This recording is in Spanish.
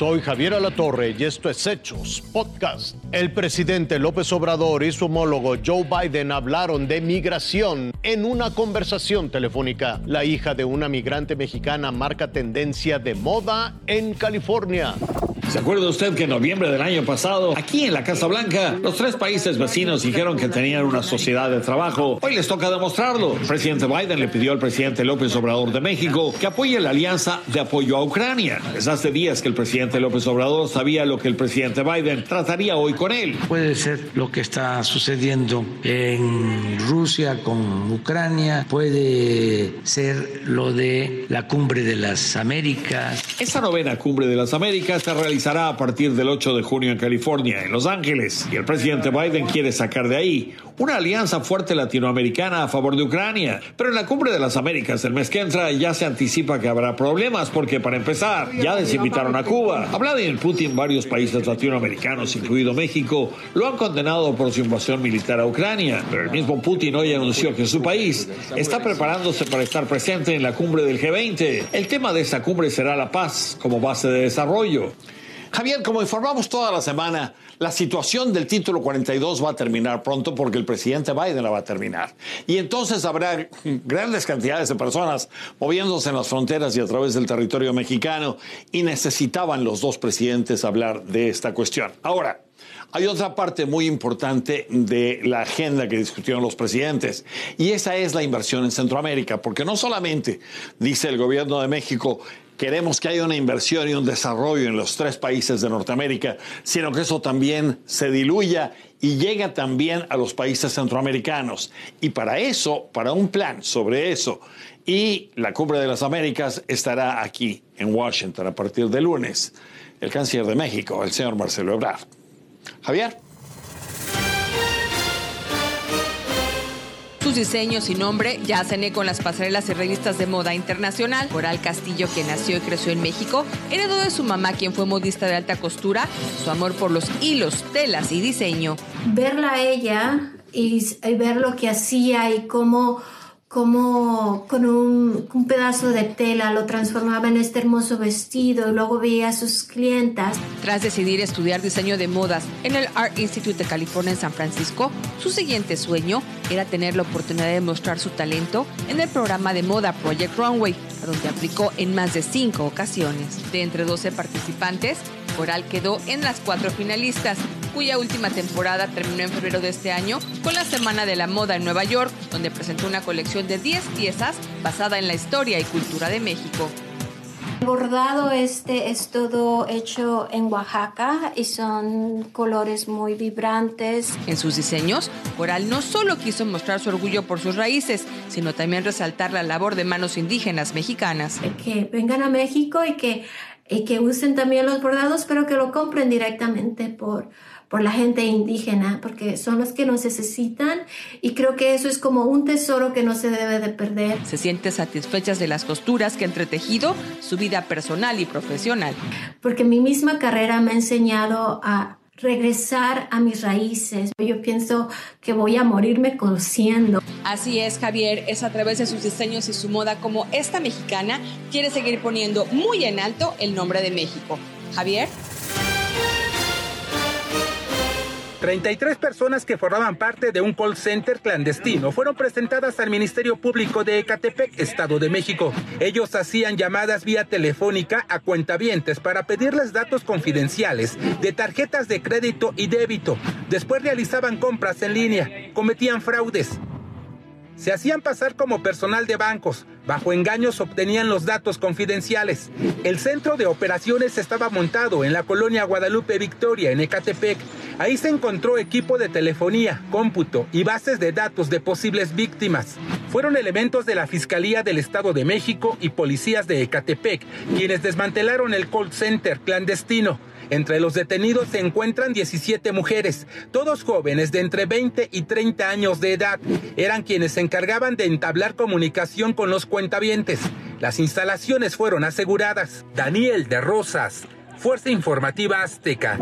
Soy Javier Alatorre y esto es Hechos Podcast. El presidente López Obrador y su homólogo Joe Biden hablaron de migración en una conversación telefónica. La hija de una migrante mexicana marca tendencia de moda en California. ¿Se acuerda usted que en noviembre del año pasado, aquí en la Casa Blanca, los tres países vecinos dijeron que tenían una sociedad de trabajo? Hoy les toca demostrarlo. El presidente Biden le pidió al presidente López Obrador de México que apoye la alianza de apoyo a Ucrania. Es hace días que el presidente López Obrador sabía lo que el presidente Biden trataría hoy con él. Puede ser lo que está sucediendo en Rusia con Ucrania, puede ser lo de la cumbre de las Américas. Esta novena cumbre de las Américas se realizará a partir del 8 de junio en California, en Los Ángeles, y el presidente Biden quiere sacar de ahí una alianza fuerte latinoamericana a favor de Ucrania. Pero en la cumbre de las Américas el mes que entra ya se anticipa que habrá problemas porque para empezar ya desinvitaron a Cuba. A Vladimir Putin varios países latinoamericanos, incluido México, lo han condenado por su invasión militar a Ucrania. Pero el mismo Putin hoy anunció que su país está preparándose para estar presente en la cumbre del G20. El tema de esta cumbre será la paz como base de desarrollo. Javier, como informamos toda la semana, la situación del título 42 va a terminar pronto porque el presidente Biden la va a terminar. Y entonces habrá grandes cantidades de personas moviéndose en las fronteras y a través del territorio mexicano y necesitaban los dos presidentes hablar de esta cuestión. Ahora, hay otra parte muy importante de la agenda que discutieron los presidentes y esa es la inversión en Centroamérica, porque no solamente dice el gobierno de México queremos que haya una inversión y un desarrollo en los tres países de Norteamérica, sino que eso también se diluya y llegue también a los países centroamericanos. Y para eso, para un plan sobre eso, y la Cumbre de las Américas estará aquí en Washington a partir de lunes, el canciller de México, el señor Marcelo Ebrard. Javier. Sus diseños y nombre ya cené con las pasarelas y revistas de moda internacional. Coral Castillo, que nació y creció en México, heredó de su mamá, quien fue modista de alta costura, su amor por los hilos, telas y diseño. Verla a ella y, y ver lo que hacía y cómo como con un, un, pedazo de tela lo transformaba en este hermoso vestido y luego veía a sus clientas. Tras decidir estudiar diseño de modas en el Art Institute de California en San Francisco, su siguiente sueño era tener la oportunidad de mostrar su talento en el programa de moda Project Runway, a donde aplicó en más de cinco ocasiones. De entre 12 participantes, Coral quedó en las cuatro finalistas, cuya última temporada terminó en febrero de este año con la Semana de la Moda en Nueva York, donde presentó una colección de 10 piezas basada en la historia y cultura de México. El bordado este es todo hecho en Oaxaca y son colores muy vibrantes. En sus diseños, Coral no solo quiso mostrar su orgullo por sus raíces, sino también resaltar la labor de manos indígenas mexicanas. Que vengan a México y que, y que usen también los bordados, pero que lo compren directamente por, por la gente indígena, porque son los que nos necesitan y creo que eso es como un tesoro que no se debe de perder. Se siente satisfechas de las costuras que ha entretejido su vida personal y profesional. Porque mi misma carrera me ha enseñado a regresar a mis raíces. Yo pienso que voy a morirme cociendo. Así es, Javier, es a través de sus diseños y su moda como esta mexicana quiere seguir poniendo muy en alto el nombre de México. Javier. 33 personas que formaban parte de un call center clandestino fueron presentadas al Ministerio Público de Ecatepec, Estado de México. Ellos hacían llamadas vía telefónica a cuentavientes para pedirles datos confidenciales de tarjetas de crédito y débito. Después realizaban compras en línea, cometían fraudes se hacían pasar como personal de bancos. Bajo engaños obtenían los datos confidenciales. El centro de operaciones estaba montado en la colonia Guadalupe Victoria, en Ecatepec. Ahí se encontró equipo de telefonía, cómputo y bases de datos de posibles víctimas. Fueron elementos de la Fiscalía del Estado de México y policías de Ecatepec quienes desmantelaron el call center clandestino. Entre los detenidos se encuentran 17 mujeres, todos jóvenes de entre 20 y 30 años de edad. Eran quienes se encargaban de entablar comunicación con los cuentavientes. Las instalaciones fueron aseguradas. Daniel de Rosas, Fuerza Informativa Azteca.